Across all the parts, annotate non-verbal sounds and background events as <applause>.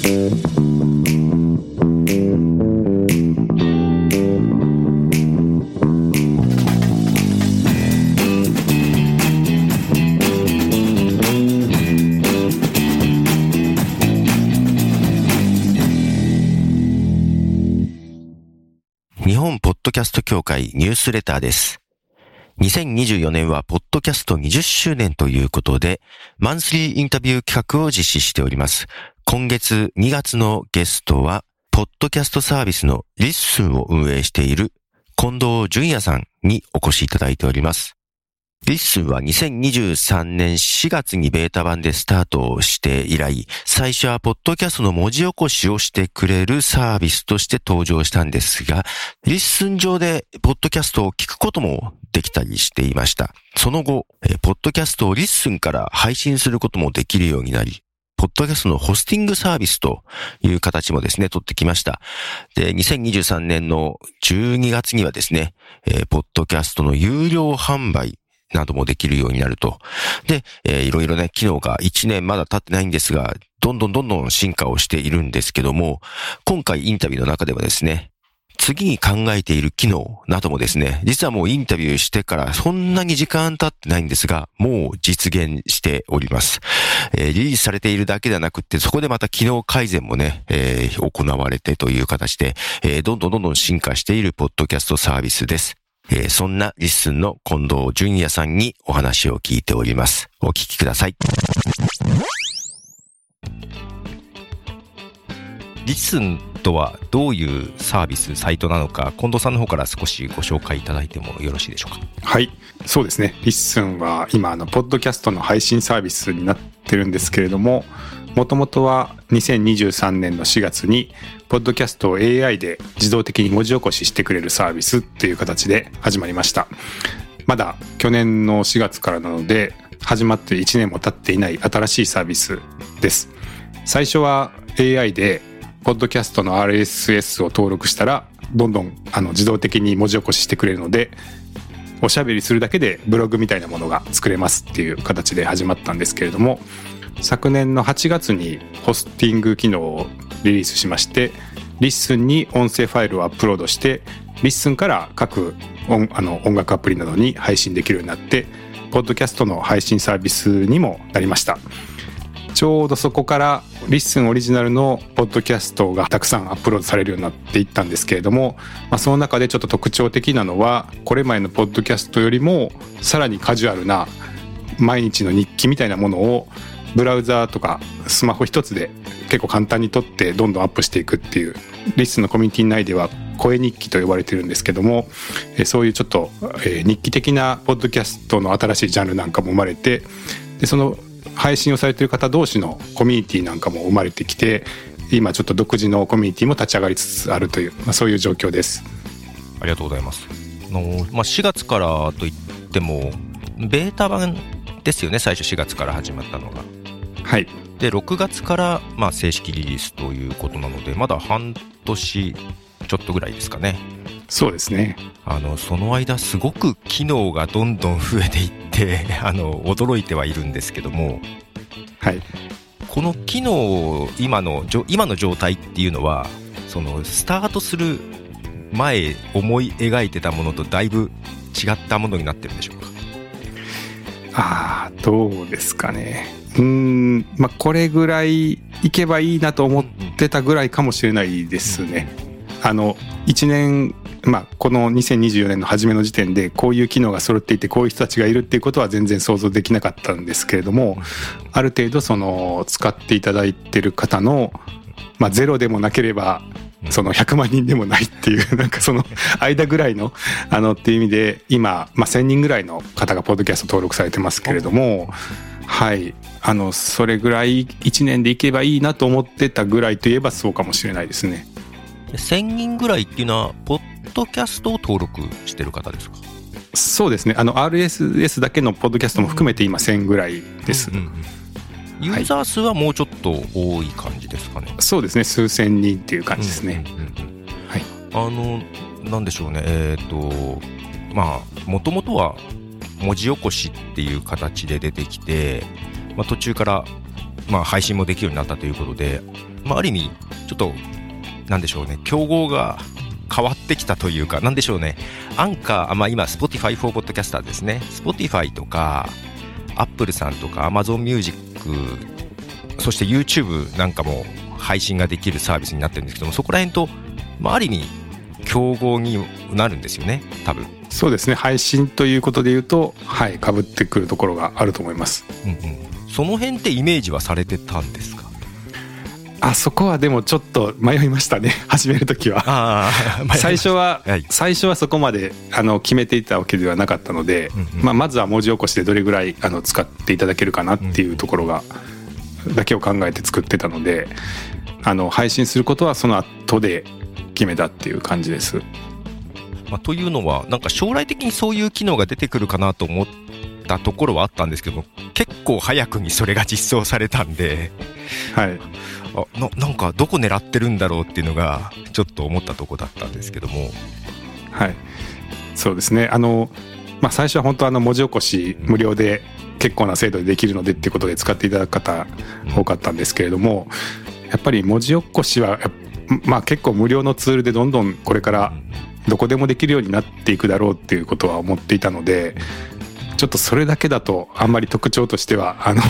日本ポッドキャスト協会ニュースレターです。2024年はポッドキャスト20周年ということで、マンスリーインタビュー企画を実施しております。今月2月のゲストは、ポッドキャストサービスの LISTENを運営している近藤淳也さんにお越しいただいております。 LISTENは2023年4月にベータ版でスタートして以来、最初はポッドキャストの文字起こしをしてくれるサービスとして登場したんですが、 LISTEN上でポッドキャストを聞くこともできたりしていました。その後、ポッドキャストを LISTENから配信することもできるようになり、ポッドキャストのホスティングサービスという形もですね、取ってきました。で、2023年の12月にはですね、えーポッドキャストの有料販売などもできるようになると。で、えーいろいろね、機能が1年まだ経ってないんですが、どんどんどんどん進化をしているんですけども、今回インタビューの中ではですね、次に考えている機能などもですね、実はもうインタビューしてからそんなに時間経ってないんですが、もう実現しております。えーリリースされているだけではなくて、そこでまた機能改善もね、えー行われてという形で、えーどんどんどんどん進化しているポッドキャストサービスです。えーそんな LISTENの近藤淳也さんにお話を聞いております。お聞きください。 LISTENとはどういうサービス、サイトなのか、近藤さんの方から少しご紹介いただいてもよろしいでしょうか？はい、そうですね。リスンは今、あの、ポッドキャストの配信サービスになってるんですけれども、もともとは2023年の4月に、ポッドキャストを AI で自動的に文字起こししてくれるサービスっていう形で始まりました。まだ去年の4月からなので、始まって1年も経っていない新しいサービスです。最初は AI で、ポッドキャストの RSS を登録したら、どんどんあの自動的に文字起こししてくれるので、おしゃべりするだけでブログみたいなものが作れますっていう形で始まったんですけれども昨年の8月にホスティング機能をリリースしまして LISTENに音声ファイルをアップロードして LISTENから各音あの音楽アプリなどに配信できるようになってポッドキャストの配信サービスにもなりました。ちょうどそこからLISTENオリジナルのポッドキャストがたくさんアップロードされるようになっていったんですけれども、まあ、その中でちょっと特徴的なのはこれまでのポッドキャストよりもさらにカジュアルな毎日の日記みたいなものをブラウザーとかスマホ一つで結構簡単に録ってどんどんアップしていくっていう LISTENのコミュニティ内では声日記と呼ばれてるんですけどもそういうちょっと日記的なポッドキャストの新しいジャンルなんかも生まれてでその配信をされている方同士のコミュニティなんかも生まれてきて今ちょっと独自のコミュニティも立ち上がりつつあるという、まあ、そういう状況です。ありがとうございます。あのまあ、4月からといっても、ベータ版ですよね、最初4月から始まったのが。はいで、6月から、まあ、正式リリースということなので、まだ半年ちょっとぐらいですかね。そうですねあの、その間、すごく機能がどんどん増えていって、<laughs> あの、驚いてはいるんですけども、はいこの機能、今の、今の状態っていうのは、その、スタートする前、思い描いてたものとだいぶ違ったものになってるんでしょうか？ああどうですかねうーんまあこれぐらいいけばいいなと思ってたぐらいかもしれないですね。あの1年まあこの2024年の初めの時点でこういう機能が揃っていてこういう人たちがいるっていうことは全然想像できなかったんですけれどもある程度その使っていただいてる方のまあゼロでもなければその100万人でもないっていう <laughs> なんかその間ぐらいのあのっていう意味で今、まあ、1,000人ぐらいの方がポッドキャスト登録されてますけれどもはいあのそれぐらい1年でいけばいいなと思ってたぐらいといえばそうかもしれないですね。で1000人ぐらいっていうのは、ポッドキャストを登録してる方ですか？そうですね。あの RSS だけのポッドキャストも含めて今1,000ぐらいです。うんうんうん。ユーザー数はもうちょっと多い感じですかね？そうですね。数千人っていう感じですね。あの、なんでしょうね、えっ、と、まあ、もともとは文字起こしっていう形で出てきて、まあ、途中からまあ、配信もできるようになったということで、まあ、ある意味、ちょっと、なんでしょうね、競合が変わってきたというか、なんでしょうね、アンカー、まあ、今、Spotify for Podcaster ですね、Spotify とか、Apple さんとか Amazon Music、そして YouTube なんかも配信ができるサービスになってるんですけども、そこら辺と、まあ、ある意味、競合になるんですよね、多分。そうですね、配信ということで言うと、はい、かぶってくるところがあると思います。うんうん、その辺ってイメージはされてたんですか？あそこはでもちょっと迷いましたね。<laughs> 始める時は。最初は、はい、最初はそこまであの決めていたわけではなかったので、うんうん、まあ、まずは文字起こしでどれぐらいあの使っていただけるかなっていうところが、だけを考えて作ってたのであの配信することはその後で決めたっていう感じです。まあ、というのはなんか将来的にそういう機能が出てくるかなと思ったところはあったんですけども結構早くにそれが実装されたんで、はい、あななんかどこ狙ってるんだろうっていうのがちょっと思ったとこだったんですけども。はい。そうですね。あの、まあ、最初は本当あの文字起こし無料で結構な精度でできるのでっていうことで使っていただく方多かったんですけれどもやっぱり文字起こしはまあ結構無料のツールでどんどんこれからどこでもできるようになっていくだろうっていうことは思っていたのでちょっとそれだけだとあんまり特徴としてはあの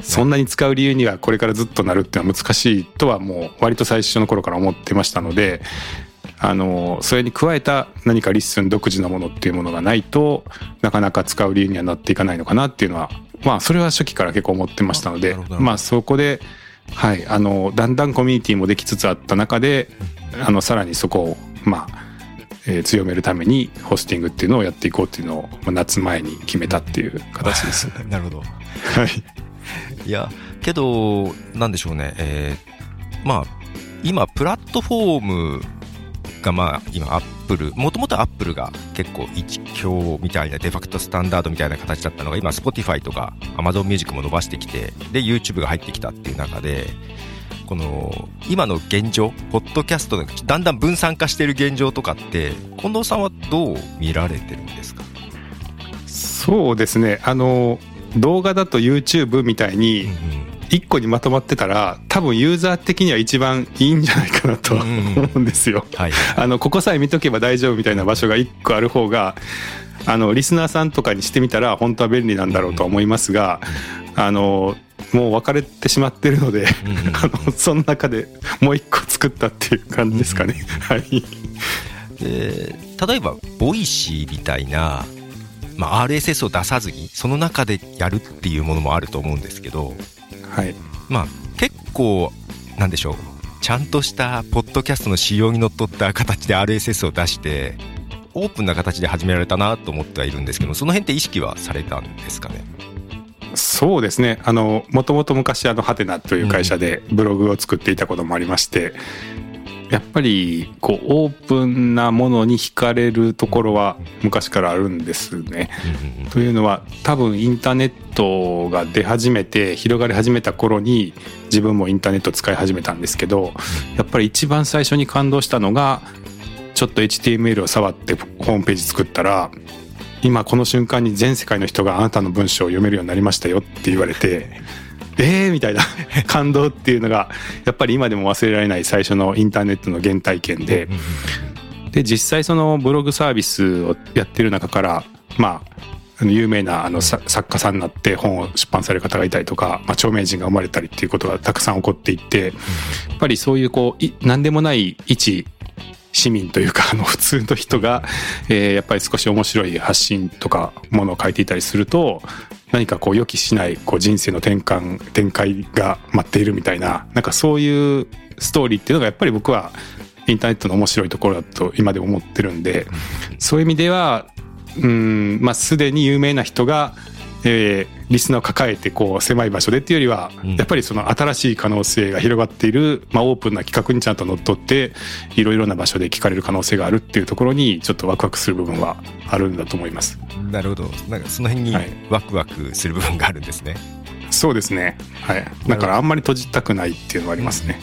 そんなに使う理由にはこれからずっとなるっていうのは難しいとはもう割と最初の頃から思ってましたのであのそれに加えた何か LISTEN独自のものっていうものがないとなかなか使う理由にはなっていかないのかなっていうのはまあそれは初期から結構思ってましたのでまあそこではいあのだんだんコミュニティもできつつあった中であのさらにそこをまあえー、強めるためにホスティングっていうのをやっていこうっていうのを、まあ、夏前に決めたっていう形です。<laughs> なるほど。はい。<laughs> いや、けど、なんでしょうね、えー、まあ、今、プラットフォームが、まあ、今、アップル、もともとアップルが結構一強みたいな、デファクトスタンダードみたいな形だったのが、今、Spotify とか Amazon Music も伸ばしてきて、で、YouTube が入ってきたっていう中で、この今の現状ポッドキャストがだんだん分散化している現状とかって近藤さんはどう見られてるんですか？そうですね。あの動画だと YouTube みたいに1個にまとまってたら多分ユーザー的には一番いいんじゃないかなとは思うんですよ。あのここさえ見とけば大丈夫みたいな場所が1個ある方があのリスナーさんとかにしてみたら本当は便利なんだろうと思いますが、あのもう別れてしまってるので、あのその中でもう一個作ったっていう感じですかね。はい、で例えば Voicy みたいな、まあ、RSS を出さずにその中でやるっていうものもあると思うんですけど、はい。まあ、結構なんでしょう。ちゃんとしたポッドキャストの仕様にのっとった形で RSS を出してオープンな形で始められたなと思ってはいるんですけどその辺って意識はされたんですかね？そうですね。あのもともと昔あのはてなという会社でブログを作っていたこともありまして、うん、やっぱりこうオープンなものに惹かれるところは昔からあるんですね。うん、というのは多分インターネットが出始めて広がり始めた頃に自分もインターネット使い始めたんですけどやっぱり一番最初に感動したのがちょっと HTML を触ってホームページ作ったら今この瞬間に全世界の人があなたの文章を読めるようになりましたよって言われてえーみたいな <laughs> 感動っていうのがやっぱり今でも忘れられない最初のインターネットの原体験で。で実際そのブログサービスをやってる中からまあ有名なあの作家さんになって本を出版される方がいたりとか、まあ、著名人が生まれたりっていうことがたくさん起こっていってやっぱりそういうこう何でもない一市民というかあの普通の人が、えー、やっぱり少し面白い発信とかものを書いていたりすると何かこう予期しないこう人生の転換展開が待っているみたいななんかそういうストーリーっていうのがやっぱり僕はインターネットの面白いところだと今でも思ってるんでそういう意味ではうんまあすでに有名な人がえー、リスナーを抱えてこう狭い場所でっていうよりは、やっぱりその新しい可能性が広がっている、まあ、オープンな企画にちゃんと乗っ取っていろいろな場所で聞かれる可能性があるっていうところにちょっとワクワクする部分はあるんだと思います。なるほど。なんかその辺にワクワクする部分があるんですね。はい、そうですね、はい、だからあんまり閉じたくないっていうのはありますね。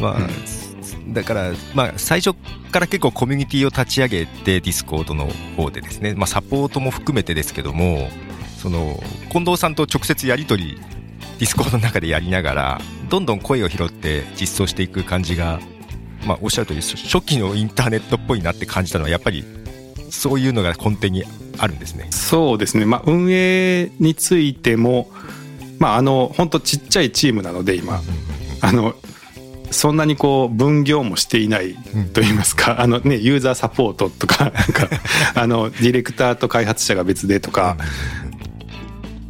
まあ、うん、だから、まあ、最初から結構コミュニティを立ち上げて Discordの方でですね、まあ、サポートも含めてですけどもその近藤さんと直接やり取り Discordの中でやりながらどんどん声を拾って実装していく感じが、まあ、おっしゃる通り初期のインターネットっぽいなって感じたのはやっぱりそういうのが根底にあるんですね。そうですね、まあ、運営についても、まあ、あの本当ちっちゃいチームなので今、あのそんなにこう分業もしていないと言いますか、あのねユーザーサポートとかなんかあのディレクターと開発者が別でとか。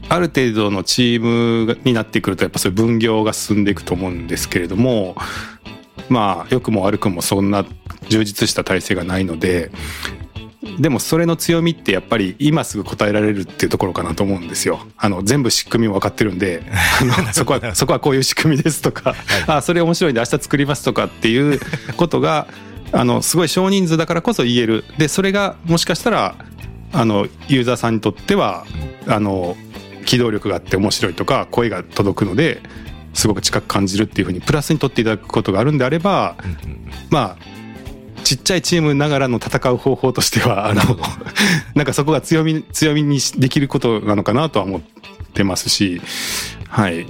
ある程度のチームになってくるとやっぱそういう分業が進んでいくと思うんですけれどもまあ良くも悪くもそんな充実した体制がないのででもそれの強みってやっぱり今すぐ答えられるっていうところかなと思うんですよ。あの全部仕組みも分かってるんで、あの <laughs> そこはそこはこういう仕組みですとか、はい、あそれ面白いんで明日作りますとかっていうことがあのすごい少人数だからこそ言える。でそれがもしかしたらあのユーザーさんにとってはあの機動力があって面白いとか声が届くのですごく近く感じるっていうふうにプラスに取っていただくことがあるんであれば、まあちっちゃいチームながらの戦う方法としてはあの <laughs> なんかそこが強み強みにできることなのかなとは思ってますしはい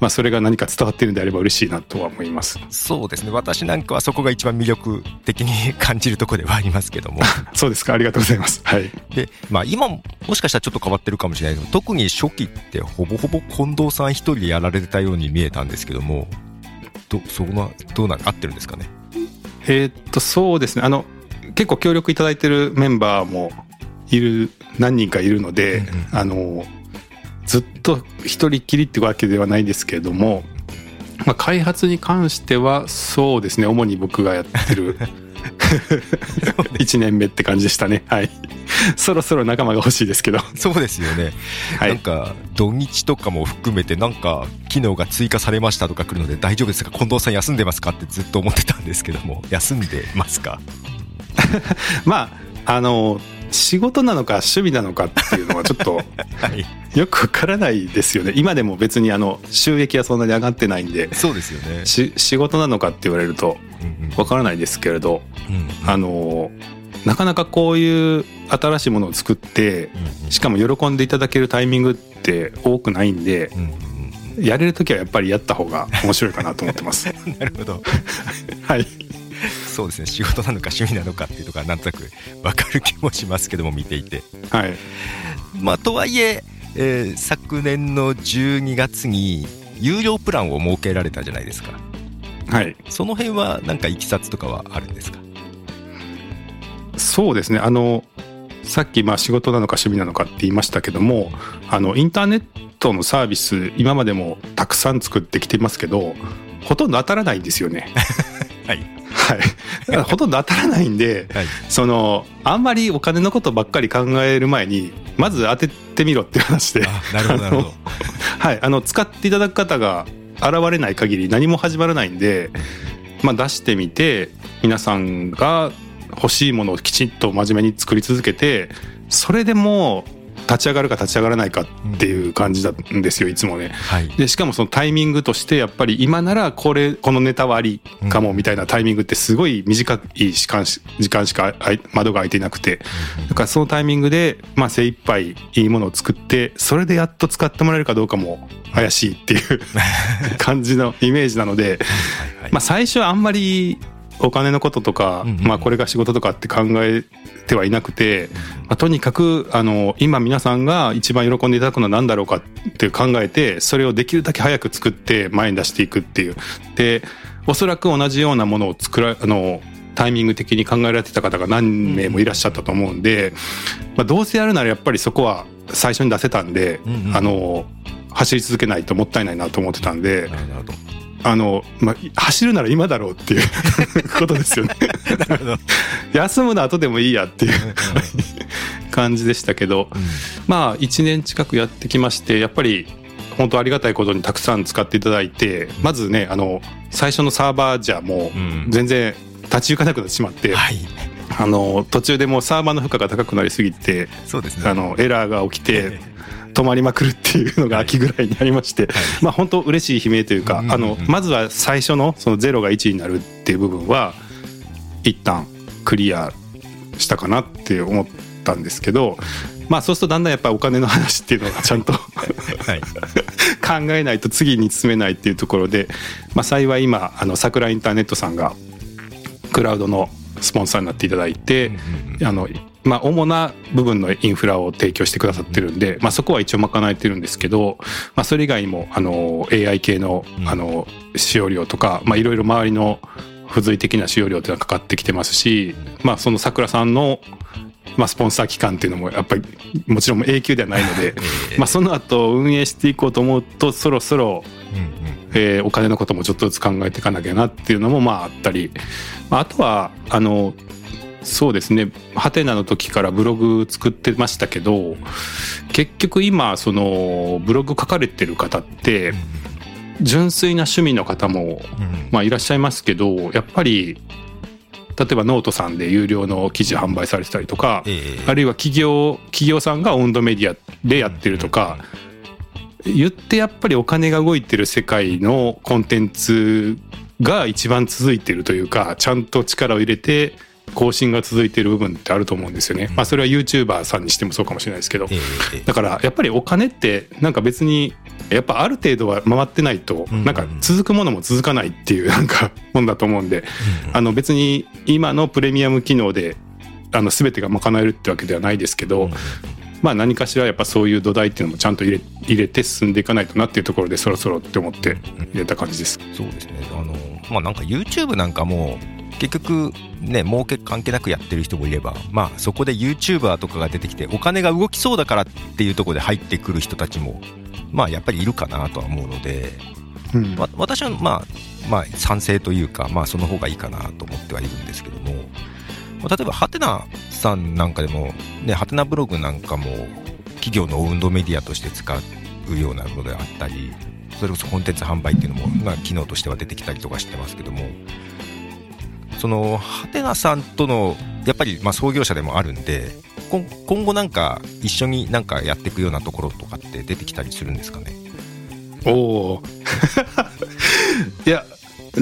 まあ、それが何か伝わってるんであれば嬉しいなとは思います。そうですね。私なんかはそこが一番魅力的に <laughs> 感じるところではありますけども。<laughs> そうですか。ありがとうございます。はい。で、まあ、今もしかしたらちょっと変わってるかもしれないけど特に初期ってほぼほぼ近藤さん一人でやられてたように見えたんですけどもどそこはどうな合ってるんですかね？えー、っとそうですね。あの結構協力いただいてるメンバーもいる何人かいるので、うんうん、あのずっと一人きりってわけではないですけれども、まあ、開発に関してはそうですね。主に僕がやってる1年目って感じでしたね。はい。そろそろ仲間が欲しいですけど。そうですよね、はい、なんか土日とかも含めてなんか機能が追加されましたとか来るので大丈夫ですか？近藤さん休んでますか？ってずっと思ってたんですけども。休んでますか？<laughs> まああの仕事なのか趣味なのかっていうのはちょっと <laughs> よくわからないですよね。今でも別にあの収益はそんなに上がってないんでそうですよね。仕事なのかって言われるとわからないですけれど、あのなかなかこういう新しいものを作ってしかも喜んでいただけるタイミングって多くないんで、やれる時はやっぱりやった方が面白いかなと思ってます。<laughs> なるほど。<laughs> はいそうですね。仕事なのか趣味なのかっていうところはなんとなく分かる気もしますけども見ていて。はい。まあとはいええー、昨年の12月に有料プランを設けられたじゃないですか。はい。その辺は何かいきさつとかはあるんですか？そうですね。あのさっきまあ仕事なのか趣味なのかって言いましたけどもあのインターネットのサービス今までもたくさん作ってきてますけどほとんど当たらないんですよね。<laughs> はい、はい、ほとんど当たらないんで、はい、そのあんまりお金のことばっかり考える前にまず当ててみろっていう話で。なるほどなるほど。はい。あの使っていただく方が現れない限り何も始まらないんで、まあ、出してみて皆さんが欲しいものをきちっと真面目に作り続けてそれでも立ち上がるか立ち上がらないかっていう感じなんですよいつもね、はい、でしかもそのタイミングとしてやっぱり今ならこれこのネタはありかもみたいなタイミングってすごい短い時間時間しか窓が開いていなくて。だからそのタイミングでまあ精一杯いいものを作ってそれでやっと使ってもらえるかどうかも怪しいっていう <laughs> 感じのイメージなのでまあ最初はあんまりお金のこととか、まあこれが仕事とかって考えてはいなくて、まあ、とにかくあの今皆さんが一番喜んでいただくのは何だろうかって考えてそれをできるだけ早く作って前に出していくっていう。でおそらく同じようなものを作らあのタイミング的に考えられてた方が何名もいらっしゃったと思うんで、まあ、どうせやるならやっぱりそこは最初に出せたんで、あの走り続けないともったいないなと思ってたんで。あの、まあ、走るなら今だろうっていう <laughs> ことですよね。休むの後でもいいやっていう <laughs> 感じでしたけど、うん、まあ1年近くやってきましてやっぱり本当ありがたいことにたくさん使っていただいてまずねあの最初のサーバーじゃもう全然立ち行かなくなってしまって、うんはい、あの途中でもうサーバーの負荷が高くなりすぎてそうです、ね、あのエラーが起きて <laughs> 止まりまくるっていうのが秋ぐらいにありまして、はい、まあ本当嬉しい悲鳴というか、あのまずは最初のその0が1になるっていう部分は一旦クリアしたかなって思ったんですけどまあそうするとだんだんやっぱりお金の話っていうのがちゃんと <laughs> はい。<laughs> 考えないと次に進めないっていうところで、まあ、幸い今あの桜インターネットさんがクラウドのスポンサーになっていただいて、あのまあ、主な部分のインフラを提供してくださってるんで、まあ、そこは一応賄えてるんですけど、まあ、それ以外にもあの AI 系のあの使用料とか、まあ、いろいろ周りの付随的な使用料っていうのがかかってきてますし、まあ、その桜さんのまあ、スポンサー機関っていうのもやっぱりもちろん永久ではないので、<laughs> まあ、その後運営していこうと思うとそろそろ、えー、お金のこともちょっとずつ考えていかなきゃなっていうのもまああったり、まあ、あとはあのそうですね。ハテナの時からブログ作ってましたけど結局今そのブログ書かれてる方って純粋な趣味の方も、まあ、いらっしゃいますけどやっぱり例えばノートさんで有料の記事販売されてたりとか、えー、あるいは企業企業さんがオウンドメディアでやってるとか、言ってやっぱりお金が動いてる世界のコンテンツが一番続いてるというかちゃんと力を入れて更新が続いている部分ってあると思うんですよね。まあそれは YouTuber さんにしてもそうかもしれないですけど。だからやっぱりお金ってなんか別にやっぱある程度は回ってないとなんか続くものも続かないっていう <laughs> なんかもんだと思うんで、あの別に今のプレミアム機能であの全てが賄えるってわけではないですけど、まあ何かしらやっぱそういう土台っていうのもちゃんと入れ入れて進んでいかないとなっていうところでそろそろって思って入れた感じです。そうですね。あのまあなんか YouTube なんかも結局ね儲け関係なくやってる人もいればまあそこで YouTuber とかが出てきてお金が動きそうだからっていうところで入ってくる人たちもまあやっぱりいるかなとは思うので、うん、私はまあまあ賛成というかまあその方がいいかなと思ってはいるんですけども例えばハテナさんなんかでもねハテナブログなんかも企業の運動メディアとして使うようなものであったりそれこそコンテンツ販売っていうのも、まあ、機能としては出てきたりとかしてますけどもそのハテナさんとのやっぱりま創業者でもあるんで今後なんか一緒になんかやっていくようなところとかって出てきたりするんですかね？おお <laughs> いや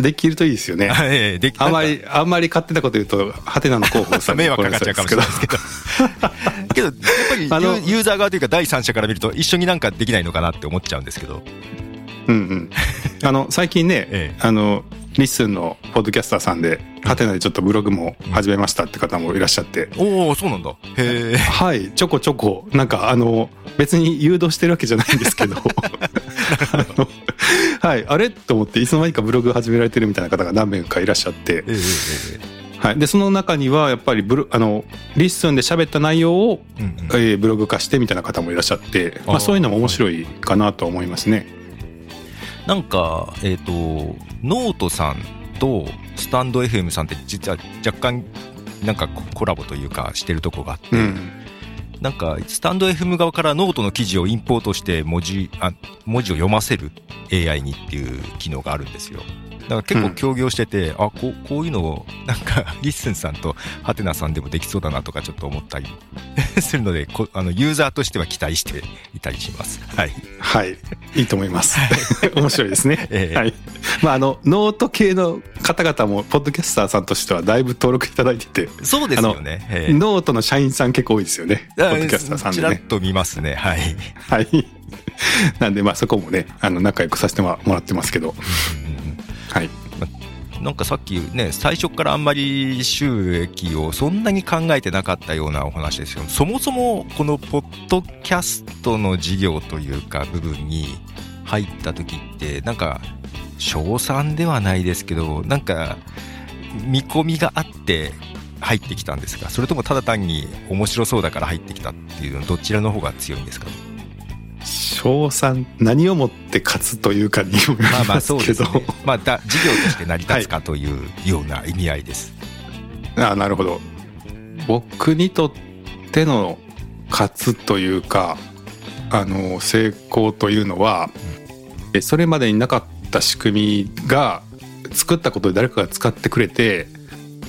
できるといいですよね。ええ、あんまり、あんまり勝手なこと言うと、はてなの広報さん <laughs> 迷惑かかっちゃうかもしれないですけど。けど、やっぱり <laughs> あのユーザー側というか第三者から見ると、一緒になんかできないのかなって思っちゃうんですけど。うんうん。あの、最近ね、<laughs> ええ、あの、 LISTEN のポッドキャスターさんで、はてなでちょっとブログも始めましたって方もいらっしゃって。おおそうなんだ。へえ。はい、ちょこちょこ、なんかあの、別に誘導してるわけじゃないんですけど、<laughs> はい、あれ？と思って、いつの間にかブログ始められてるみたいな方が何名かいらっしゃって、えはい、でその中にはやっぱりブロあの LISTEN で喋った内容を、うんうん、えー、ブログ化してみたいな方もいらっしゃって、まあ、そういうのも面白いかなと思いますね。なんか、えっ、ー、と、ノートさんとスタンド FM さんって実は若干なんかコラボというかしてるとこがあって、うん、なんかスタンド FM 側からノートの記事をインポートして文字あ文字を読ませる AI にっていう機能があるんですよ。だから結構協業してて、うん、あこうこういうのをなんか <laughs> LISTEN さんとはてなさんでもできそうだなとかちょっと思ったり <laughs> するのでこあのユーザーとしては期待して <laughs> いたりします。はい、はい、いいと思います。面白いですね。えー、はい。まああのノート系の方々もポッドキャスターさんとしてはだいぶ登録いただいてて、そうですよね。えー、ノートの社員さん結構多いですよね。ポッドキャスターさんでね。ちらっと見ますね。はい。はい。なんでまあそこもねあの仲良くさせてもらってますけど。はい。なんかさっきね、最初からあんまり収益をそんなに考えてなかったようなお話ですけど、そもそもこのポッドキャストの事業というか部分に入った時って、なんか、賞賛ではないですけど、なんか、見込みがあって入ってきたんですが、それともただ単に面白そうだから入ってきたっていうの、どちらの方が強いんですか？ね。賞賛何をもって勝つというかによりまあまあそうですね。まあだ事業として成り立つかというような意味合いです、はい、ああなるほど。僕にとっての勝つというかあの成功というのは、うん、それまでになかった仕組みが作ったことで誰かが使ってくれて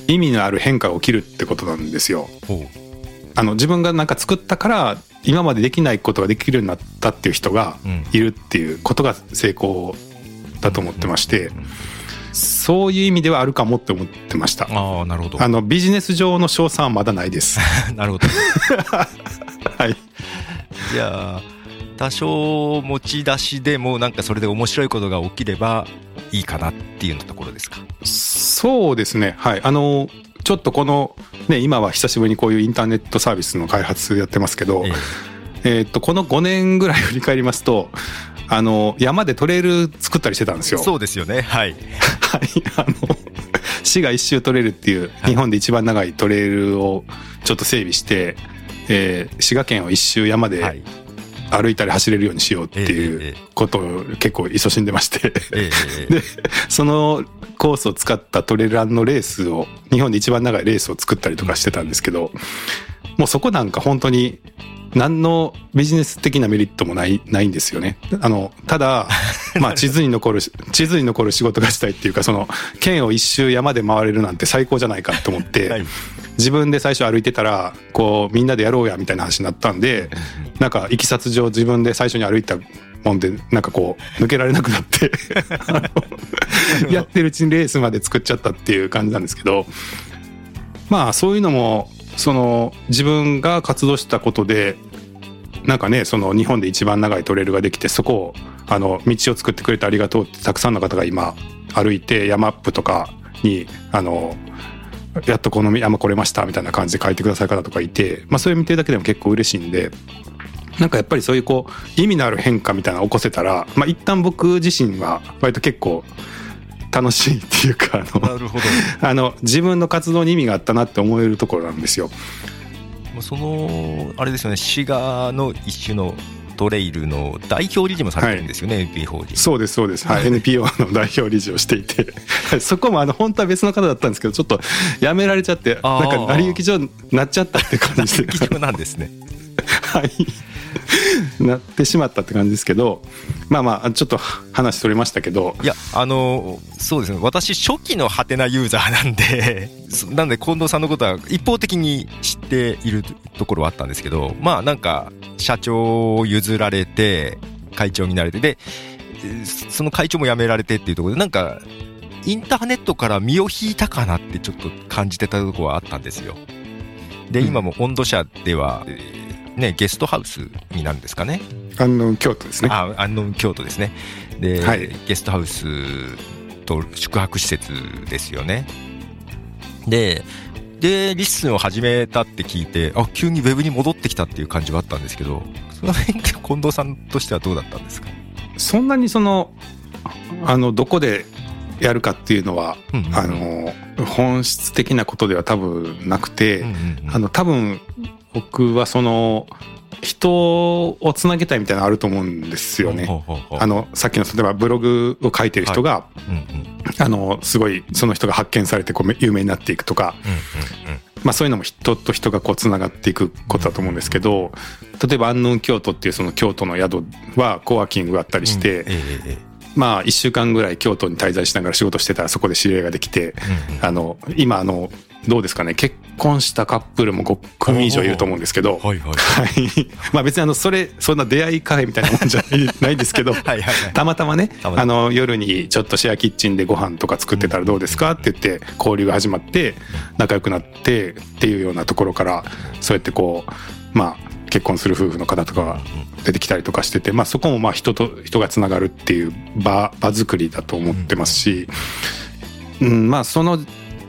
意味のある変化が起きるってことなんですよ。あの自分がなんか作ったから今までできないことができるようになったっていう人がいるっていうことが成功だと思ってまして、そういう意味ではあるかもって思ってました。ああ、なるほど。あの、ビジネス上の賞賛はまだないです。<laughs> なるほど。<laughs> はい。じゃあ多少持ち出しでもなんかそれで面白いことが起きればいいかなっていうところですか？そうですねはいあのちょっとこのね今は久しぶりにこういうインターネットサービスの開発やってますけど、ええ。ー、っとこの5年ぐらい振り返りますとあの山でトレイル作ったりしてたんですよ。そうですよね。はい。はい。あの市が一周取れるっていう日本で一番長いトレイルをちょっと整備して、えー、滋賀県を一周山で歩いたり走れるようにしようっていうことを結構勤しんでまして。<laughs> でそのコースを使ったトレランのレースを日本で一番長いレースを作ったりとかしてたんですけどもうそこなんか本当に何のビジネス的なメリットもない、ないんですよね。あの、ただ、<laughs> まあ地図に残る、地図に残る仕事がしたいっていうか、その、県を一周山で回れるなんて最高じゃないかと思って、はい、自分で最初歩いてたら、こう、みんなでやろうやみたいな話になったんで、なんか、いきさつ上自分で最初に歩いたもんで、なんかこう、抜けられなくなって <laughs> やってるうちにレースまで作っちゃったっていう感じなんですけど、まあそういうのもその自分が活動したことでなんかねその日本で一番長いトレイルができてそこをあの道を作ってくれてありがとうってたくさんの方が今歩いて山アップとかにあのやっとこの山来れましたみたいな感じで書いてくださる方とかいて、まあ、それ見てるだけでも結構嬉しいんでなんかやっぱりそういうこう意味のある変化みたいなのを起こせたら、まあ、一旦僕自身は割と結構楽しいっていうかあのなるほど <laughs> あの自分の活動に意味があったなって思えるところなんですよ。そのあれですよね滋賀の一種のトレイルの代表理事もされてるんですよね、はい、NPO 法人。そうですそうです、はい、NPO の代表理事をしていて。<laughs> そこもあの本当は別の方だったんですけどちょっとやめられちゃってなんか成り行き上になっちゃったって感じで。<laughs> 成り行き上なんですね。<laughs> はい <laughs> なってしまったって感じですけどまあまあちょっと話取れましたけど。いやあのそうですね。私初期のハテナユーザーなんでなんで近藤さんのことは一方的に知っているところはあったんですけどまあなんか社長を譲られて会長になれてでその会長も辞められてっていうところでなんかインターネットから身を引いたかなってちょっと感じてたところはあったんですよ。で今も温度社では、ね、ゲストハウスになるんですかね。安納京都ですね。あ、安納京都ですね。で、はい、ゲストハウスと宿泊施設ですよね。で、で、 LISTEN を始めたって聞いて、あ、急にウェブに戻ってきたっていう感じはあったんですけど、その辺、近藤さんとしてはどうだったんですか？そんなにその、あの、どこでやるかっていうのは、うんうん、あの、本質的なことでは多分なくて、うんうんうん、あの、多分、僕はその人をつなげたいみたいなのあると思うんですよね。あのさっきの例えばブログを書いてる人が、あのすごいその人が発見されてこう有名になっていくとか、まあ、そういうのも人と人がこうつながっていくことだと思うんですけど例えば安納京都っていうその京都の宿はコワーキングがあったりして、まあ1週間ぐらい京都に滞在しながら仕事してたらそこで知り合いができて、あの今あのどうですかね？結婚したカップルも5組以上いると思うんですけど、はいはい、<laughs> まあ別にあのそれそんな出会いカフェみたいなもんじゃないですけど <laughs> たまたまねあの夜にちょっとシェアキッチンでご飯とか作ってたらどうですか？って言って交流が始まって仲良くなってっていうようなところからそうやってこうまあ結婚する夫婦の方とかが出てきたりとかしてて、まあ、そこもまあ人と人がつながるっていう場場作りだと思ってますし、うん、まあその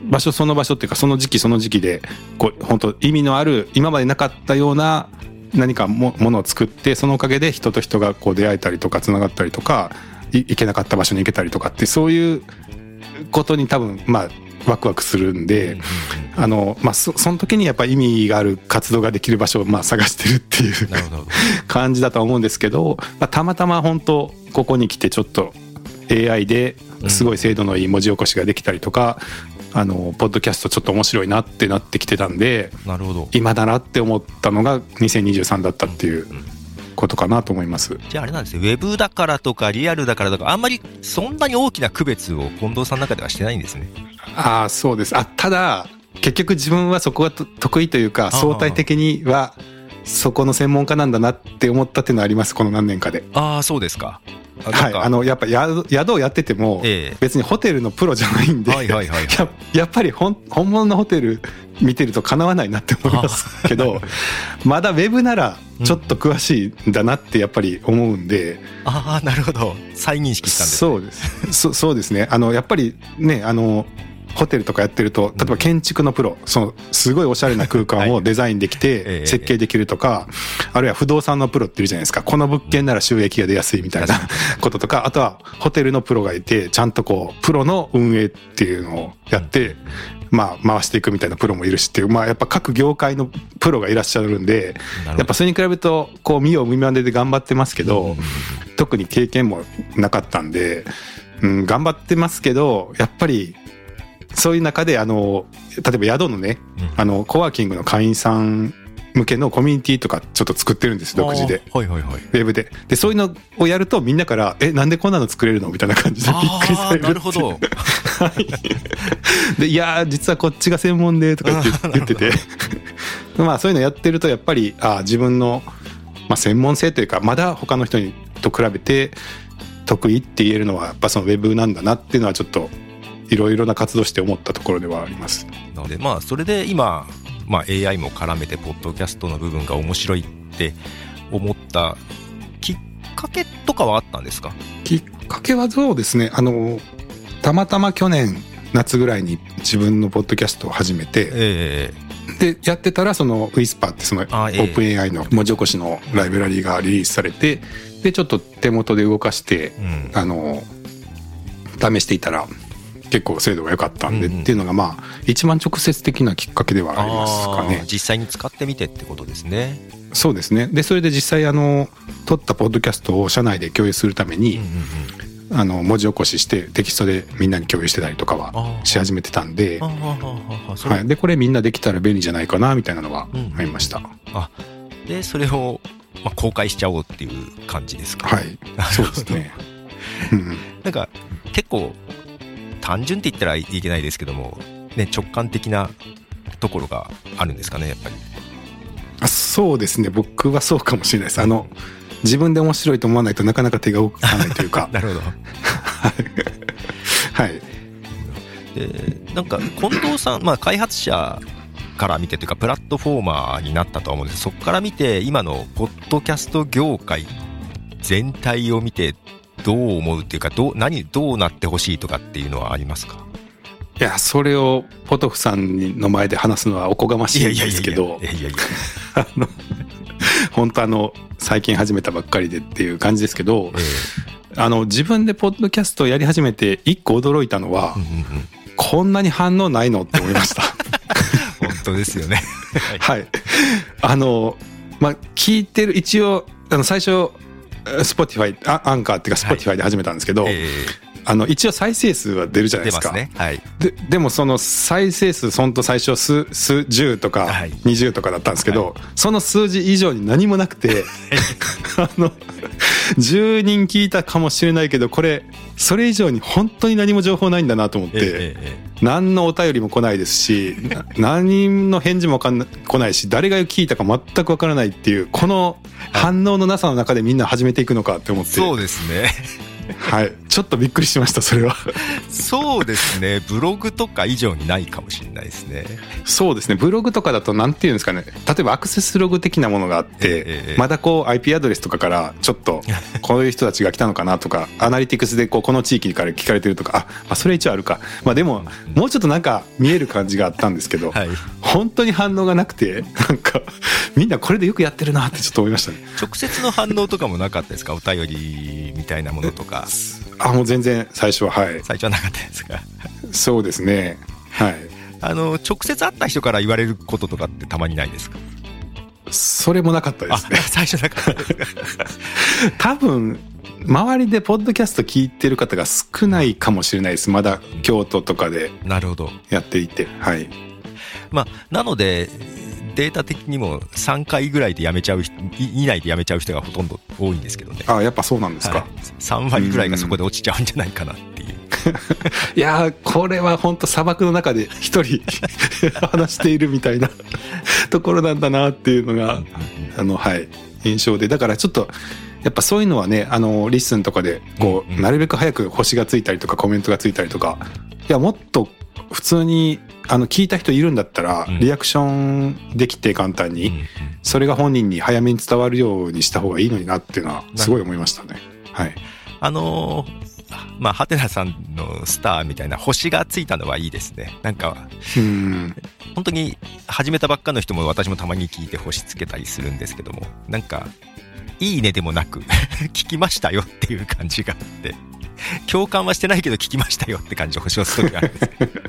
場所その場所っていうかその時期その時期でこう本当意味のある今までなかったような何かもものを作ってそのおかげで人と人がこう出会えたりとかつながったりとか行けなかった場所に行けたりとかってそういうことに多分まあワクワクするんで、あの、まあ、そ、その時にやっぱ意味がある活動ができる場所を、まあ、探してるっていう感じだと思うんですけど、まあ、たまたま本当ここに来てちょっと AI ですごい精度のいい文字起こしができたりとか、あのポッドキャストちょっと面白いなってなってきてたんでなるほど。今だなって思ったのが2023だったっていうことかなと思います。じゃああれなんですね。ウェブだからとかリアルだからとかあんまりそんなに大きな区別を近藤さんの中ではしてないんですね。ああそうです。あただ結局自分はそこが得意というか相対的にはそこの専門家なんだなって思ったっていうのはありますこの何年かで。ああそうですか。はいあのやっぱ宿宿をやってても、ええ。別にホテルのプロじゃないんで、<laughs> ややっぱり本本物のホテル見てるとかなわないなって思いますけどまだウェブならちょっと詳しいんだなってやっぱり思うんで、ああなるほど。再認識したんですそうです。そそうですね。あのやっぱりねあのホテルとかやってると例えば建築のプロそのすごいおしゃれな空間をデザインできええて設計できるとか、あるいは不動産のプロっているじゃないですか。この物件なら収益が出やすいみたいなこととかあとはホテルのプロがいてちゃんとこうプロの運営っていうのをやって、まあ回していくみたいなプロもいるしっていうまあやっぱ各業界のプロがいらっしゃるんでやっぱそれに比べるとこう見よう見まねで頑張ってますけど、特に経験もなかったんで、うん、頑張ってますけどやっぱりそういう中であの例えば宿のね、うんあのコワーキングの会員さん向けのコミュニティとかちょっと作ってるんです独自で。はいはいはいウェブで。で、そういうのをやるとみんなから、え、なんでこんなの作れるのみたいな感じでびっくりされる。なるほど <laughs> で、いやー、実はこっちが専門で、とか言って言ってて。<laughs> まあそういうのやってると、やっぱり、あー自分の、まあ専門性というか、まだ他の人にと比べて得意って言えるのは、やっぱそのウェブなんだなっていうのはちょっと、いろいろな活動して思ったところではあります。なのでまあそれで今、まあ、AI も絡めてポッドキャストの部分が面白いって思ったきっかけとかはあったんですか？きっかけはそうですね、あの、たまたま去年夏ぐらいに自分のポッドキャストを始めて、えで、やってたら、その、ウィスパーってその、オープン AI の文字起こしのライブラリーがリリースされて、で、ちょっと手元で動かして、えうん。あの、試していたら、結構精度が良かったんで、うんうんっていうのが、まあ、一番直接的なきっかけではありますかね。実際に使ってみてってことですね。そうですね。で、それで実際、あの、撮ったポッドキャストを社内で共有するために、うんうんあの、文字起こしして、テキストでみんなに共有してたりとかはし始めてたんではい。で、これみんなできたら便利じゃないかな、みたいなのはうんありました。でそれを、まあ、公開しちゃおうっていう感じですか？はい。そうですね。うんなんか結構単純って言ったらいけないですけども、ね、直感的なところがあるんですかねやっぱり。あそうですね。僕はそうかもしれないです。あの、自分で面白いと思わないとなかなか手が動かないというか。<laughs> なるほど。<laughs> はい。でなんか近藤さん、まあ、開発者から見てというかプラットフォーマーになったとは思うんですそこから見て今のポッドキャスト業界全体を見てどう思うっていうかどう何どうなってほしいとかっていうのはありますか？いや、それをポトフさんの前で話すのはおこがましいんですけど。本当あの、最近始めたばっかりでっていう感じですけど、えあの、自分でポッドキャストをやり始めて一個驚いたのはえ、うんうんうん。こんなに反応ないのって思いました。<laughs> 本当ですよね。<laughs> はい。あの、まあ、聞いてる、一応、あの、最初、 Spotify、あアンカーっていうか Spotify で始めたんですけど、えあの、一応再生数は出るじゃないですか。ますね。はい。ででもその再生数ほんと最初数数十とかはい。20とかだったんですけど、その数字以上に何もなくて <laughs> あの10人聞いたかもしれないけどこれそれ以上に本当に何も情報ないんだなと思って、ええええ何のお便りも来ないですしな <laughs> 何の返事も来ないし誰が聞いたか全くわからないっていうこの反応のなさの中でみんな始めていくのかって思って、そうですね。はい、ちょっとびっくりしましたそれは。そうですねブログとか以上にないかもしれないですねそうですね。ブログとかだとなんていうんですかね。例えばアクセスログ的なものがあって、ええまだこう IP アドレスとかからちょっと <laughs> こういう人たちが来たのかなとか、アナリティクスでこうこの地域から聞かれてるとか、あ、まあそれ一応あるか。まあでも、もうちょっとなんか見える感じがあったんですけど、はい本当に反応がなくて、なんかみんなこれでよくやってるなってちょっと思いましたね。直接の反応とかもなかったですか？お便りみたいなものとかあ、もう全然最初は、はい。最初はなかったですかそうですね。はい。あの直接会った人から言われることとかってたまにないですか？それもなかったであすね。<laughs> 最初なかった多分周りでポッドキャスト聞いてる方が少ないかもしれないですまだ京都とかでなるほどやっていてはいまあなのでデータ的にも3回ぐらいでやめちゃう以内でやめちゃう人がほとんど多いんですけどね。あやっぱそうなんですか、はい、3割ぐらいがそこで落ちちゃうんじゃないかなっていう。<laughs> い、やーこれは本当砂漠の中で一人 <laughs> 話しているみたいな <laughs> ところなんだなっていうのがあの、はい、印象で、だからちょっと、やっぱそういうのはね、あの、 LISTEN とかで、こう、うんうん。なるべく早く星がついたりとかコメントがついたりとか、いや、もっと普通に、あの、聞いた人いるんだったらうん、リアクションできて簡単に、それが本人に早めに伝わるようにした方がいいのになっていうのは、すごい思いましたね。はい。あのーまあ、ハテナさんのスターみたいな星がついたのはいいですね。なんか、うん。本当に始めたばっかの人も私もたまに聞いて星つけたりするんですけども、なんか、いいねでもなく、<laughs> 聞きましたよっていう感じがあって、共感はしてないけど聞きましたよって感じを押す時があるんですけど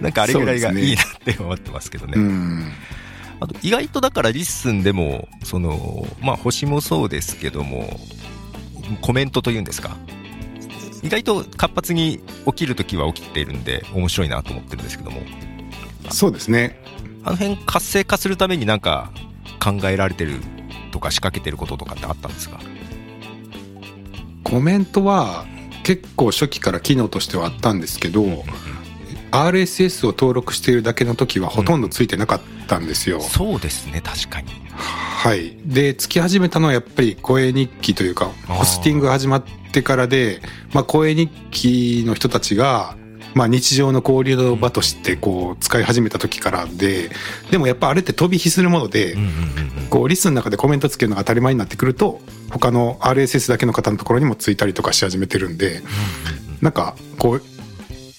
<laughs> なんかあれぐらいがいいなって思ってますけどね。うん。あと意外とだから LISTEN でも、その、まあ星もそうですけども、コメントというんですか。意外と活発に起きるときは起きているんで、面白いなと思ってるんですけども、そうですね。あの辺活性化するためになんか考えられてるとか仕掛けてることとかってあったんですか？コメントは結構初期から機能としてはあったんですけど、RSS を登録しているだけの時はほとんどついてなかったんですよ。そうですね、確かに。はい。で、つき始めたのはやっぱり声日記というか、ホスティングが始まってからで、まあ声日記の人たちが、まあ日常の交流の場としてこう使い始めた時からで、でもやっぱあれって飛び火するもので。こうリストの中でコメントつけるのが当たり前になってくると、他の RSS だけの方のところにもついたりとかし始めてるんで、なんかこう、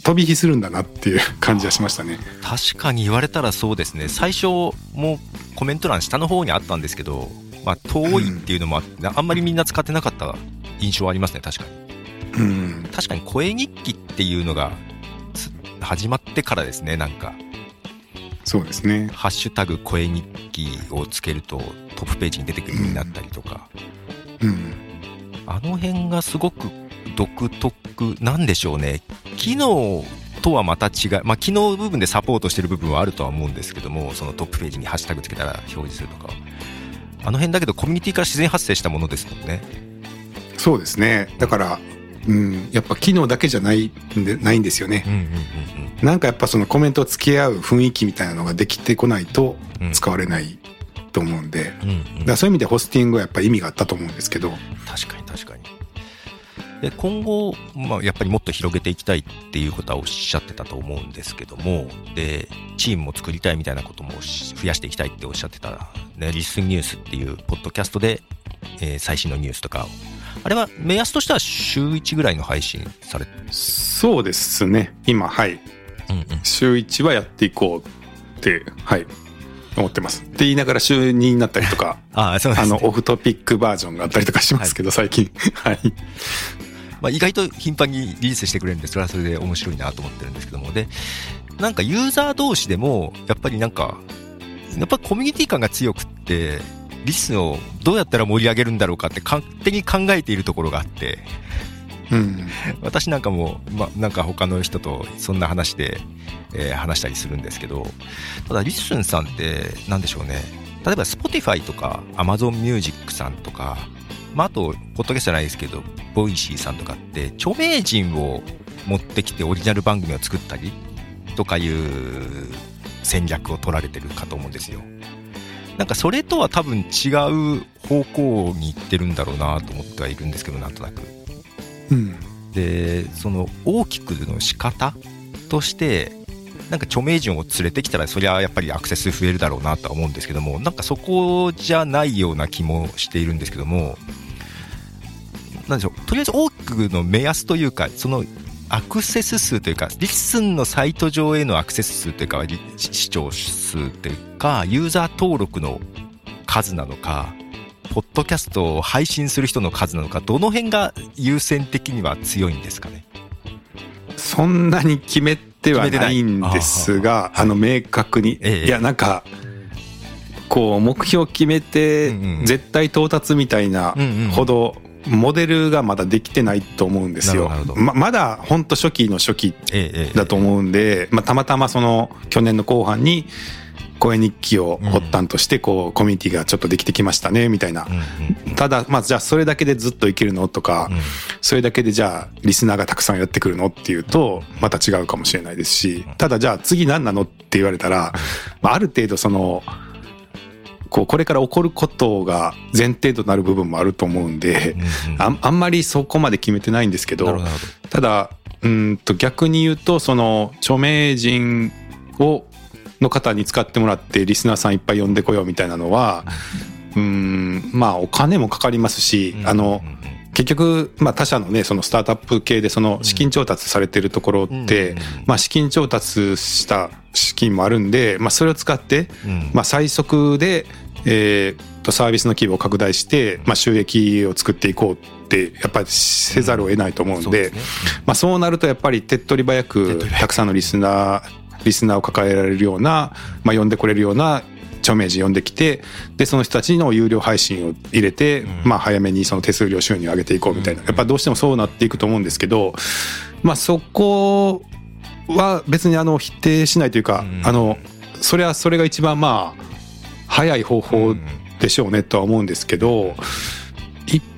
飛び火するんだなっていう感じはしましたね。確かに言われたらそうですね最初もうコメント欄下の方にあったんですけど、まあ、遠いっていうのもあって、あんまりみんな使ってなかった印象はありますね確かにうん。確かに声日記っていうのがつ始まってからですねなんか。そうですね。「ハッシュタグ声日記」をつけるとトップページに出てくるようになったりとか、うん。あの辺がすごく独特なんでしょうね。機能とはまた違う、まあ、機能部分でサポートしてる部分はあるとは思うんですけどもそのトップページにハッシュタグつけたら表示するとかあの辺だけどコミュニティから自然発生したものですもんね。そうですね。だから、うん、やっぱ機能だけじゃないんで、ないんですよね。うんうんうんなんかやっぱそのコメントを付き合う雰囲気みたいなのができてこないとうん。使われないと思うんで、うんうん。だからそういう意味でホスティングはやっぱ意味があったと思うんですけど、確かに確かに。で今後、まあ、やっぱりもっと広げていきたいっていうことはおっしゃってたと思うんですけどもでチームも作りたいみたいなこともし増やしていきたいっておっしゃってた、ね、リスンニュースっていうポッドキャストで、えー最新のニュースとかをあれは目安としては週1ぐらいの配信されてそうですね。今、はい。うんうん週1はやっていこうって、はい。思ってます。って言いながら週2になったりとか、<laughs> あうあです、ねの、オフトピックバージョンがあったりとかしますけど、最近。はい。まあ、意外と頻繁にリリースしてくれるんでそれはそれで面白いなと思ってるんですけどもでなんかユーザー同士でもやっぱりなんかやっぱコミュニティ感が強くってリスンをどうやったら盛り上げるんだろうかって勝手に考えているところがあって。うん。私なんかも、まあ、なんか他の人とそんな話で、えー話したりするんですけどただ LISTEN さんって何でしょうね。例えば Spotify とか Amazon Music さんとか、まあ、あとポッドキャストじゃないですけど Voicy さんとかって著名人を持ってきてオリジナル番組を作ったりとかいう戦略を取られてるかと思うんですよなんかそれとは多分違う方向に行ってるんだろうなと思ってはいるんですけどなんとなくうん。でその大きくの仕方としてなんか著名人を連れてきたらそりゃやっぱりアクセス増えるだろうなとは思うんですけどもなんかそこじゃないような気もしているんですけどもなんでしょうとりあえず大きくの目安というかそのアクセス数というか LISTEN のサイト上へのアクセス数というかリ視聴数というかユーザー登録の数なのかポッドキャストを配信する人の数なのかどの辺が優先的には強いんですかね？そんなに決めてはないんですが、あの、明確に。ええ。いや、なんか、こう、目標決めて絶対到達みたいなほど、モデルがまだできてないと思うんですよ。ままだ、本当初期の初期だと思うんで、まあ、たまたまその、去年の後半に、声日記を発端として、こう、コミュニティがちょっとできてきましたね、みたいな。ただ、まあ、じゃあそれだけでずっといけるの？とか、うん。それだけでじゃあリスナーがたくさんやってくるの？っていうとまた違うかもしれないですし、ただじゃあ次何なの？って言われたら、まあ、ある程度そのこうこれから起こることが前提となる部分もあると思うんで、ああんまりそこまで決めてないんですけどただうんと逆に言うとその著名人をの方に使ってもらってリスナーさんいっぱい呼んでこようみたいなのはうん。まあお金もかかりますし、あの結局、まあ、他社のねそのスタートアップ系でその資金調達されてるところって、まあ、資金調達した資金もあるんで、まあ、それを使って、まあ、最速で、えー、とサービスの規模を拡大して、まあ、収益を作っていこうってやっぱりせざるを得ないと思うんで,、まあ、そうなるとやっぱり手っ取り早く。たくさんのリスナーリスナーを抱えられるような、まあ、呼んでこれるような著名人呼んできてでその人たちの有料配信を入れて、まあ、早めにその手数料収入を上げていこうみたいな。やっぱどうしてもそうなっていくと思うんですけど、まあ、そこは別にあの否定しないというか、あのそれはそれが一番まあ早い方法でしょうねとは思うんですけど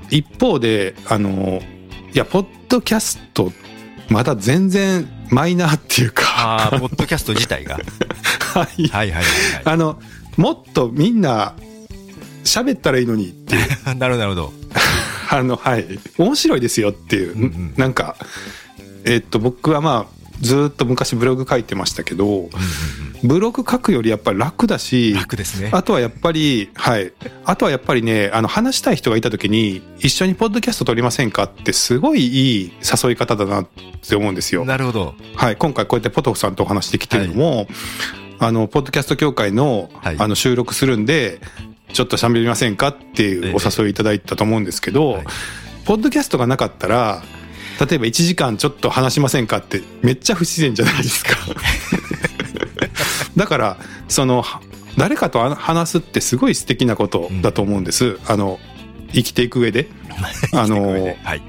一方であのいやポッドキャストまだ全然マイナーっていうか。あポッドキャスト自体が。<laughs> はい、はいはいはい。あのもっとみんな喋ったらいいのにっていう。なるほどなるほど。<laughs> あのはい。面白いですよっていう、うんうん、なんかえっと僕はまあずっと昔ブログ書いてましたけど、うんうんうん、ブログ書くよりやっぱり楽だし楽ですね。あとはやっぱりはい。あとはやっぱりねあの話したい人がいた時に一緒にポッドキャスト撮りませんかってすごいいい誘い方だなって思うんですよ。なるほど、はい、今回こうやってポトフさんとお話できてるのも、はい、あのポッドキャスト協会の,、あの収録するんでちょっとしゃべりませんかっていうお誘いいただいたと思うんですけど、はい、ポッドキャストがなかったら例えば1時間ちょっと話しませんかってめっちゃ不自然じゃないですか。<laughs> だからその誰かと話すってすごい素敵なことだと思うんです、うん、あの <laughs> 生きていく上で。あの、はい、はい、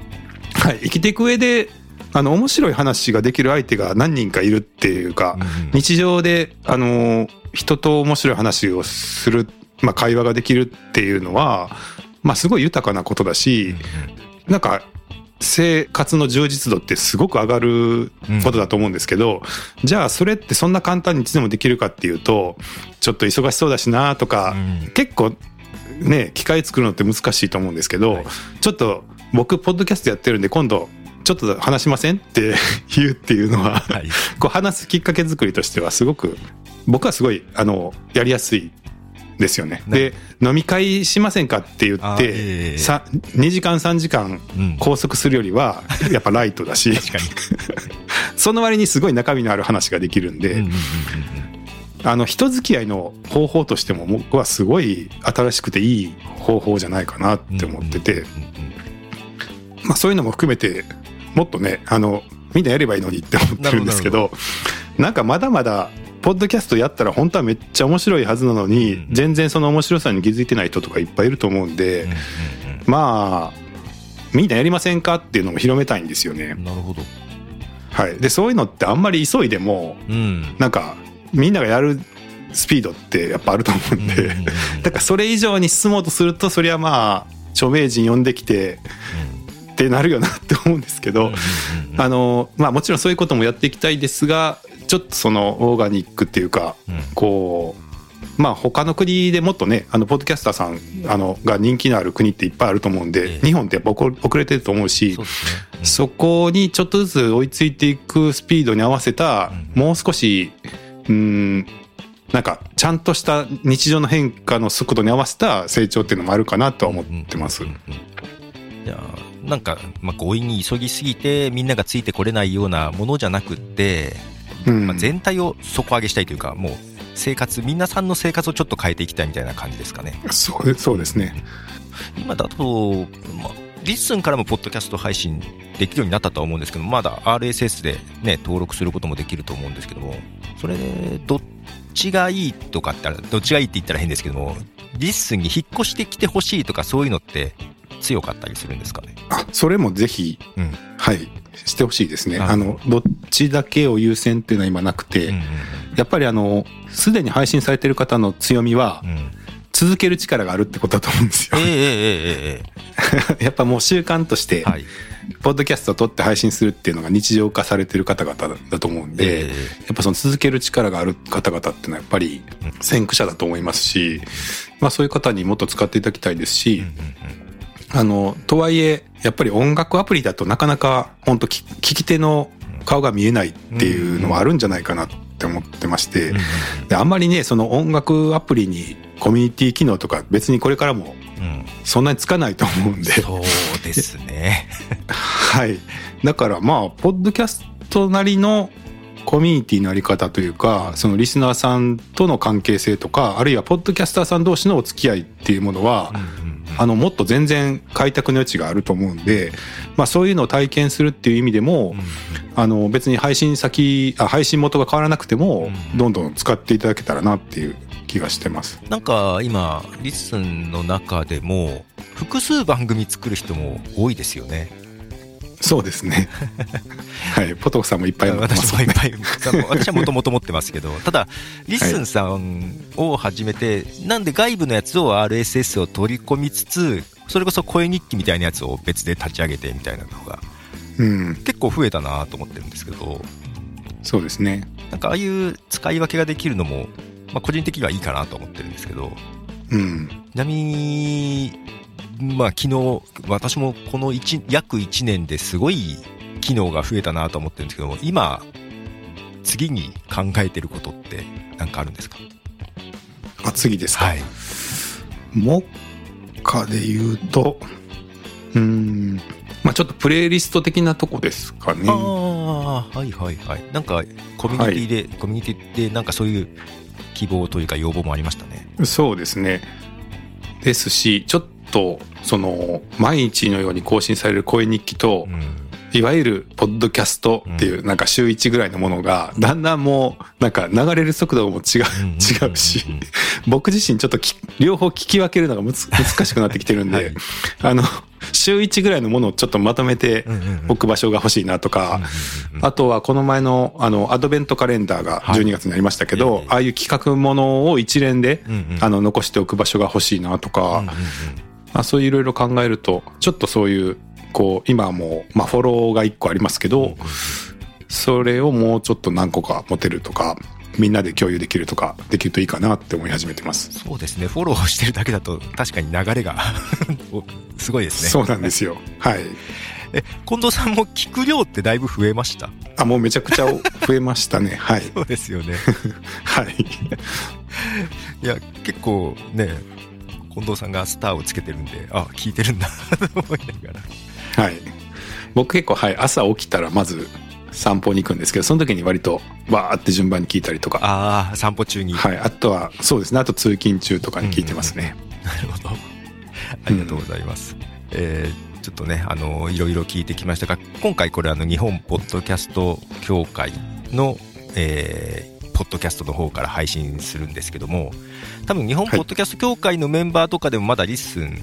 生きていく上であの面白い話ができる相手が何人かいるっていうか、うん、日常であの人と面白い話をする、まあ、会話ができるっていうのは、まあ、すごい豊かなことだし、うん、なんか生活の充実度ってすごく上がることだと思うんですけど、うん、じゃあそれってそんな簡単にいつでもできるかっていうとちょっと忙しそうだしなとか、うん、結構ね機械作るのって難しいと思うんですけど、はい、ちょっと僕ポッドキャストやってるんで今度ちょっと話しません？って <laughs> 言うっていうのは、はい、こう話すきっかけ作りとしてはすごく僕はすごいあのやりやすいですよね。で飲み会しませんかって言って、えー、2時間3時間拘束するよりは <laughs> やっぱライトだし、<laughs> その割にすごい中身のある話ができるんで。あの人付き合いの方法としても僕はすごい新しくていい方法じゃないかなって思ってて、まあ、そういうのも含めてもっとねあのみんなやればいいのにって思ってるんですけどなんかまだまだポッドキャストやったら本当はめっちゃ面白いはずなのに、うん、全然その面白さに気づいてない人とかいっぱいいると思うんで、うんうんうん、まあみんなやりませんかっていうのも広めたいんですよね。なるほど。はい。で、そういうのってあんまり急いでも、うん、なんかみんながやるスピードってやっぱあると思うんで、うんうんうん、<laughs> だからそれ以上に進もうとするとそりゃまあ著名人呼んできて、ってなるよなって思うんですけど、あのまあもちろんそういうこともやっていきたいですがちょっとそのオーガニックっていうか、うん、こうまあ他の国でもっとねあのポッドキャスターさんあのが人気のある国っていっぱいあると思うんで、え日本ってやっぱ遅れてると思うし、ね。うん、そこにちょっとずつ追いついていくスピードに合わせた、うん、もう少しうんなんかちゃんとした日常の変化の速度に合わせた成長っていうのもあるかなとは思ってます。いやなんか、まあ、強引に急ぎすぎてみんながついてこれないようなものじゃなくってまあ、全体を底上げしたいというかもう生活皆さんの生活をちょっと変えていきたいみたいな感じですかね。そうそうですね。今だと、まあ、 LISTEN からもポッドキャスト配信できるようになったとは思うんですけどまだ RSS でね登録することもできると思うんですけどもそれでどっちがいいとかってどっちがいいって言ったら変ですけども LISTEN に引っ越してきてほしいとかそういうのって強かったりするんですかね。あそれもぜひ、うん、はいしてほしいですね。あの、どっちだけを優先っていうのは今なくて、やっぱりあの、すでに配信されてる方の強みは、続ける力があるってことだと思うんですよ。ええええええ <laughs> やっぱもう習慣として、はい。ポッドキャストを撮って配信するっていうのが日常化されてる方々だと思うんで、えやっぱその続ける力がある方々っていうのはやっぱり先駆者だと思いますし、まあそういう方にもっと使っていただきたいですし、あの、とはいえ、やっぱり音楽アプリだとなかなか本当聞聞き手の顔が見えないっていうのはあるんじゃないかなって思ってまして、うんであんまりね、その音楽アプリにコミュニティ機能とか別にこれからもそんなにつかないと思うんで、そうですね。<laughs> はい。だからまあ、ポッドキャストなりのコミュニティのあり方というか、そのリスナーさんとの関係性とか、あるいはポッドキャスターさん同士のお付き合いっていうものは、あの、もっと全然開拓の余地があると思うんで、まあそういうのを体験するっていう意味でも、あの、別に配信先、あ、配信元が変わらなくても、うんどんどん使っていただけたらなっていう気がしてます。なんか今、リッスンの中でも、複数番組作る人も多いですよね。そうですね。<laughs> はい。ポトフさんもいっぱい持ってますね。私もいっぱい、私はもともと持ってますけど、ただ、リッスンさんを始めて、なんで外部のやつを RSS を取り込みつつ、それこそ声日記みたいなやつを別で立ち上げてみたいなのがうん。結構増えたなと思ってるんですけど、そうですね。なんかああいう使い分けができるのも、まあ、個人的にはいいかなと思ってるんですけど、うん。ちなみに、まあ、昨日、私もこの1約1年ですごい機能が増えたなと思ってるんですけども、今、次に考えてることって何かあるんですか？あ、次ですか。はい。目下で言うと、うーん、まあちょっとプレイリスト的なとこですかねあ。あ、はいはいはい。なんか、コミュニティで、コミュニティでなんかそういう希望というか要望もありましたね。そうですね。ですし、ちょっと、その、毎日のように更新される声日記と、うん。いわゆるポッドキャストっていう、なんか週1ぐらいのものが、だんだんもう、なんか流れる速度も違う、違うし、僕自身ちょっとき両方聞き分けるのがむつ難しくなってきてるんで、はい。あの、週1ぐらいのものをちょっとまとめて置く場所が欲しいなとか、あとはこの前の、あの、アドベントカレンダーが12月になりましたけど、はいああいう企画ものを一連で、あの、残しておく場所が欲しいなとか、あ、そういういろいろ考えると、ちょっとそういう、こう、今はもう、まあ、フォローが1個ありますけど、それをもうちょっと何個か持てるとか、みんなで共有できるとか、できるといいかなって思い始めてます。そうですね、フォローしてるだけだと確かに流れが <laughs> おすごいですね。そうなんですよ。はい。え、近藤さんも聞く量ってだいぶ増えました？あ、もうめちゃくちゃ増えましたね。はい。そうですよね。<laughs> はい。いや、結構ね、近藤さんがスターをつけてるんで、あ、聞いてるんだと <laughs> 思いながら。はい。僕結構、はい、朝起きたらまず散歩に行くんですけど、その時に割とわーって順番に聞いたりとか。ああ、散歩中に。はい。あとは、そうですね。あと通勤中とかに聞いてますね。なるほど。ありがとうございます。えーちょっとね、あの、いろいろ聞いてきましたが、今回これあの、日本ポッドキャスト協会の、えーポッドキャストの方から配信するんですけども、多分日本ポッドキャスト協会のメンバーとかでもまだリッスン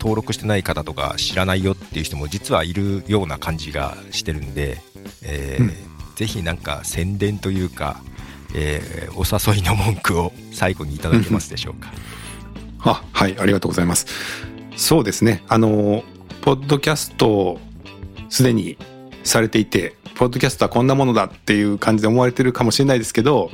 登録してない方とか知らないよっていう人も実はいるような感じがしてるんで、えーうんぜひなんか宣伝というか、えーお誘いの文句を最後にいただけますでしょうか。あ、はい、ありがとうございます。そうですね。あの、ポッドキャストをすでにされていて、ポッドキャストはこんなものだっていう感じで思われてるかもしれないですけど、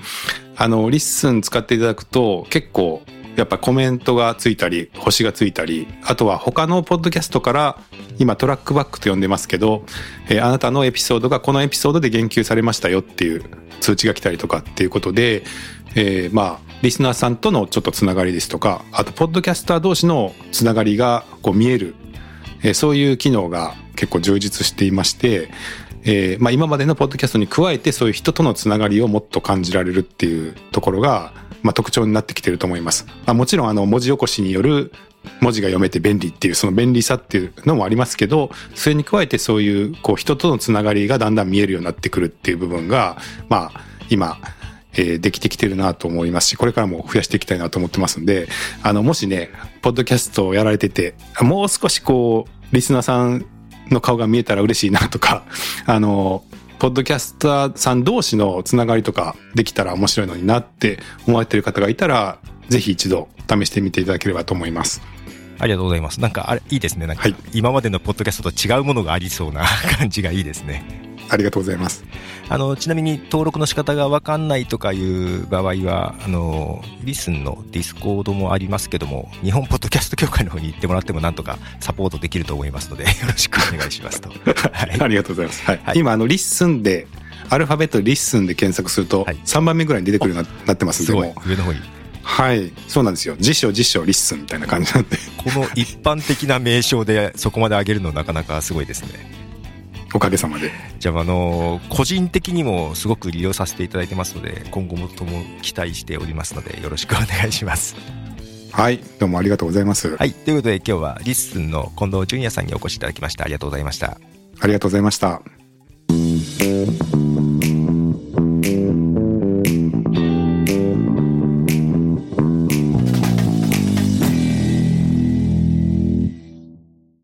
あの、リッスン使っていただくと結構やっぱコメントがついたり、星がついたり、あとは他のポッドキャストから今トラックバックと呼んでますけど、えーあなたのエピソードがこのエピソードで言及されましたよっていう通知が来たりとかっていうことで、えーまあ、リスナーさんとのちょっとつながりですとか、あと、ポッドキャスター同士のつながりがこう見える、えーそういう機能が結構充実していまして、えーまあ、今までのポッドキャストに加えてそういう人とのつながりをもっと感じられるっていうところが、まあ、特徴になってきてると思います。まあ、もちろんあの文字起こしによる文字が読めて便利っていうその便利さっていうのもありますけど、それに加えてそういうこう人とのつながりがだんだん見えるようになってくるっていう部分が、まあ今、えできてきてるなと思いますし、これからも増やしていきたいなと思ってますんで、あの、もしね、ポッドキャストをやられてて、もう少しこう、リスナーさんの顔が見えたら嬉しいなとか、あの、ポッドキャスターさん同士のつながりとかできたら面白いのになって思われてる方がいたら、ぜひ一度試してみていただければと思います。ありがとうございます。なんか、あれ、いいですね。なんかはい、今までのポッドキャストと違うものがありそうな感じがいいですね。ありがとうございます。あの、ちなみに登録の仕方がわかんないとかいう場合は、あの、リッスンのディスコードもありますけども、日本ポッドキャスト協会の方に行ってもらってもなんとかサポートできると思いますので、<laughs> よろしくお願いしますと。<laughs> はい。ありがとうございます。はい。はい今、あの、リッスンで、アルファベットリッスンで検索するとはい、3番目ぐらいに出てくるようになってますんで、すごい。上の方に。はい。そうなんですよ。辞書、辞書、リッスンみたいな感じなんで、この一般的な名称でそこまで上げるのなかなかすごいですね。おかげさまで。じゃあ、あの、個人的にもすごく利用させていただいてますので、今後とも期待しておりますので、よろしくお願いします。はい。どうもありがとうございます。はい。ということで今日はリッスンの近藤淳也さんにお越しいただきました。ありがとうございました。ありがとうございました。